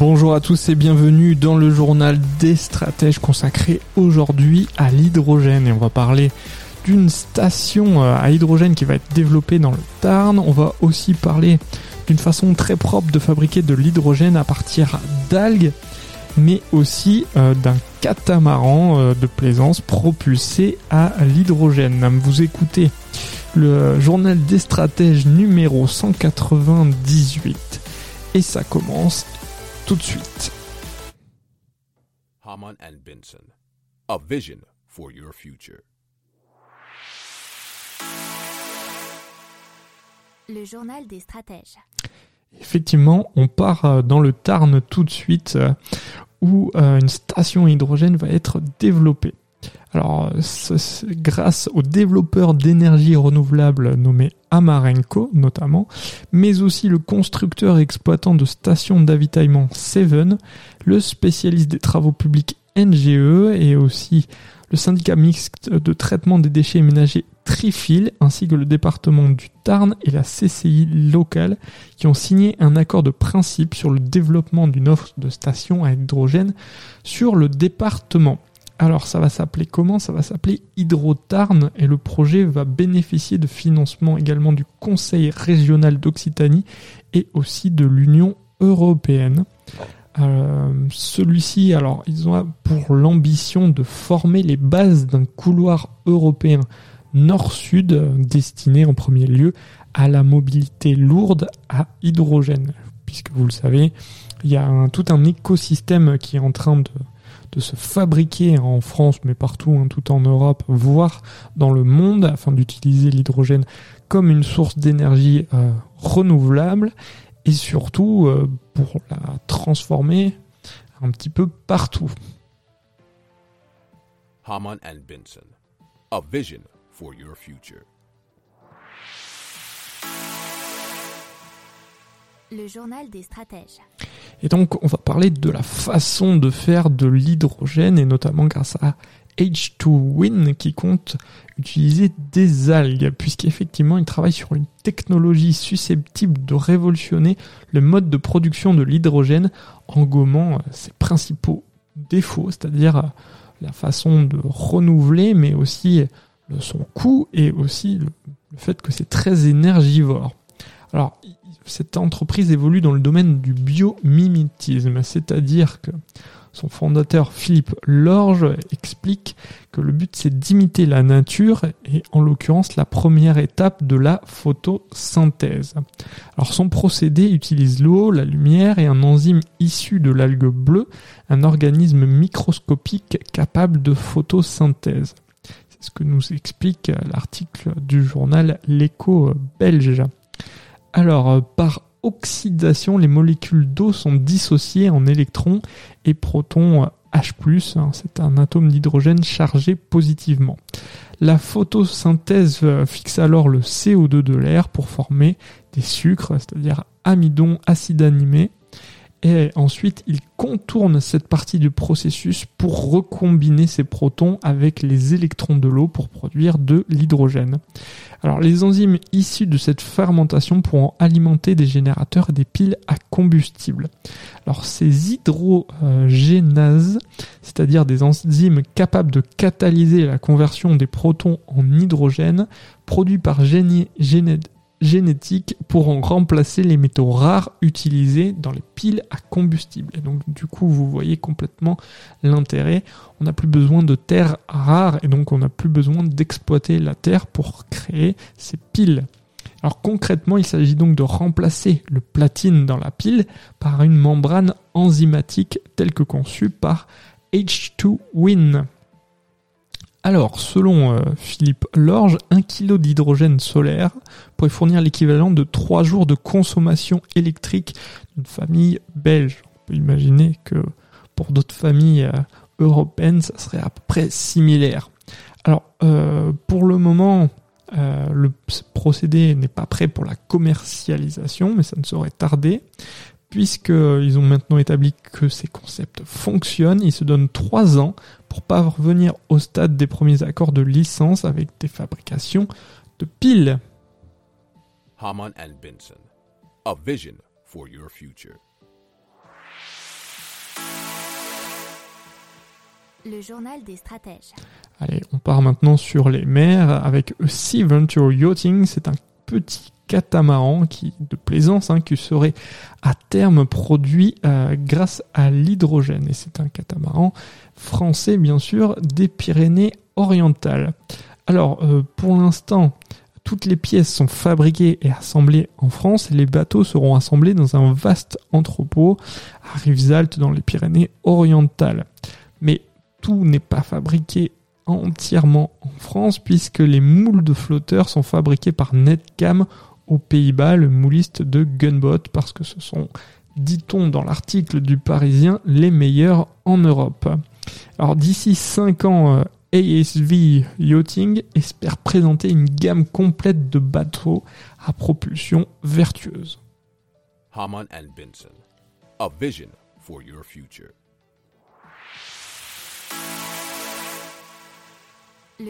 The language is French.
Bonjour à tous et bienvenue dans le journal des stratèges consacré aujourd'hui à l'hydrogène et on va parler d'une station euh, à hydrogène qui va être développée dans le Tarn. On va aussi parler d'une façon très propre de fabriquer de l'hydrogène à partir d'algues mais aussi euh, d'un catamaran euh, de plaisance propulsé à l'hydrogène. Vous écoutez le journal des stratèges numéro 198 et ça commence tout de suite. Haman and Benson, a vision for your future. Le journal des stratèges. Effectivement, on part euh, dans le Tarn tout de suite euh, où euh, une station hydrogène va être développée. Alors, grâce aux développeurs d'énergie renouvelable nommés Amarenco notamment, mais aussi le constructeur et exploitant de stations d'avitaillement Seven, le spécialiste des travaux publics NGE et aussi le syndicat mixte de traitement des déchets ménagers Trifil, ainsi que le département du Tarn et la CCI locale, qui ont signé un accord de principe sur le développement d'une offre de stations à hydrogène sur le département. Alors ça va s'appeler comment? Ça va s'appeler Hydrotarn et le projet va bénéficier de financement également du Conseil régional d'Occitanie et aussi de l'Union européenne. Euh, celui-ci, alors, ils ont pour l'ambition de former les bases d'un couloir européen nord-sud destiné en premier lieu à la mobilité lourde à hydrogène. Puisque vous le savez, il y a tout un écosystème qui est en train de, de se fabriquer en France, mais partout, hein, tout en Europe, voire dans le monde, afin d'utiliser l'hydrogène comme une source d'énergie euh, renouvelable et surtout euh, pour la transformer un petit peu partout. Haman and Benson, a vision for your future. Le journal des stratèges. Et donc, on va parler de la façon de faire de l'hydrogène et notamment grâce à H2Win qui compte utiliser des algues puisqu'effectivement il travaille sur une technologie susceptible de révolutionner le mode de production de l'hydrogène en gommant euh, ses principaux défauts, c'est-à-dire euh, la façon de renouveler mais aussi son coût et aussi le fait que c'est très énergivore. Alors, cette entreprise évolue dans le domaine du biomimétisme, c'est-à-dire que son fondateur Philippe Lorge explique que le but c'est d'imiter la nature et en l'occurrence la première étape de la photosynthèse. Alors son procédé utilise l'eau, la lumière et un enzyme issu de l'algue bleue, un organisme microscopique capable de photosynthèse. C'est ce que nous explique l'article du journal L'écho belge. Alors, euh, par oxydation, les molécules d'eau sont dissociées en électrons et protons H+, hein, c'est un atome d'hydrogène chargé positivement. La photosynthèse euh, fixe alors le CO2 de l'air pour former des sucres, c'est-à-dire amidon, acide animé, et ensuite il contourne cette partie du processus pour recombiner ces protons avec les électrons de l'eau pour produire de l'hydrogène. Alors les enzymes issues de cette fermentation pourront alimenter des générateurs et des piles à combustible. Alors ces hydrogénases, c'est-à-dire des enzymes capables de catalyser la conversion des protons en hydrogène, produits par génie, génétique pourront remplacer les métaux rares utilisés dans les piles à combustible. Et donc du coup, vous voyez complètement l'intérêt. On n'a plus besoin de terres rares et donc on n'a plus besoin d'exploiter la terre pour créer ces piles. Alors concrètement, il s'agit donc de remplacer le platine dans la pile par une membrane enzymatique telle que conçue par H2Win. Alors, selon euh, Philippe Lorge, un kilo d'hydrogène solaire pourrait fournir l'équivalent de trois jours de consommation électrique d'une famille belge. On peut imaginer que pour d'autres familles euh, européennes, ça serait à peu près similaire. Alors, euh, pour le moment, le procédé n'est pas prêt pour la commercialisation, mais ça ne saurait tarder puisqu'ils ont maintenant établi que ces concepts fonctionnent, ils se donnent trois ans pour parvenir au stade des premiers accords de licence avec des fabrications de piles. Haman and Benson, a vision for your future. Le journal des stratèges. Allez, on part maintenant sur les mers avec Sea Venture Yachting. C'est un petit catamaran qui, de plaisance hein, qui serait à terme produit euh, grâce à l'hydrogène. Et c'est un catamaran français, bien sûr, des Pyrénées orientales. Alors, euh, pour l'instant, toutes les pièces sont fabriquées et assemblées en France et les bateaux seront assemblés dans un vaste entrepôt à Rivesaltes dans les Pyrénées orientales. Mais tout n'est pas fabriqué entièrement en France puisque les moules de flotteurs sont fabriqués par Netcam aux Pays-Bas, le mouliste de Gunboat, parce que ce sont, dit-on dans l'article du Parisien, les meilleurs en Europe. Alors d'ici 5 ans, euh, ASV Yachting espère présenter une gamme complète de bateaux à propulsion vertueuse. Haman and Benson, a vision for your future.